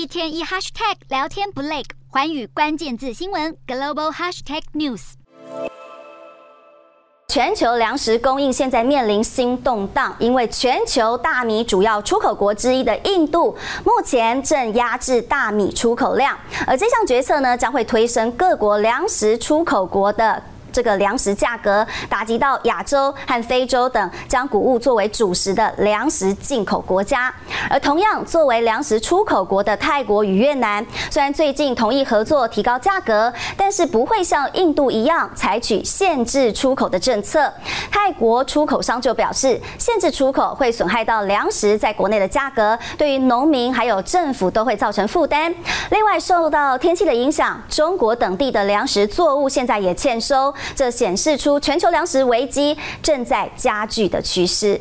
一天一 hashtag 聊天不累，环宇关键字新闻 global hashtag news。全球粮食供应现在面临新动荡，因为全球大米主要出口国之一的印度，目前正压制大米出口量，而这项决策呢，将会推升各国粮食出口国的。这个粮食价格打击到亚洲和非洲等将谷物作为主食的粮食进口国家，而同样作为粮食出口国的泰国与越南，虽然最近同意合作提高价格，但是不会像印度一样采取限制出口的政策。泰国出口商就表示，限制出口会损害到粮食在国内的价格，对于农民还有政府都会造成负担。另外，受到天气的影响，中国等地的粮食作物现在也欠收。这显示出全球粮食危机正在加剧的趋势。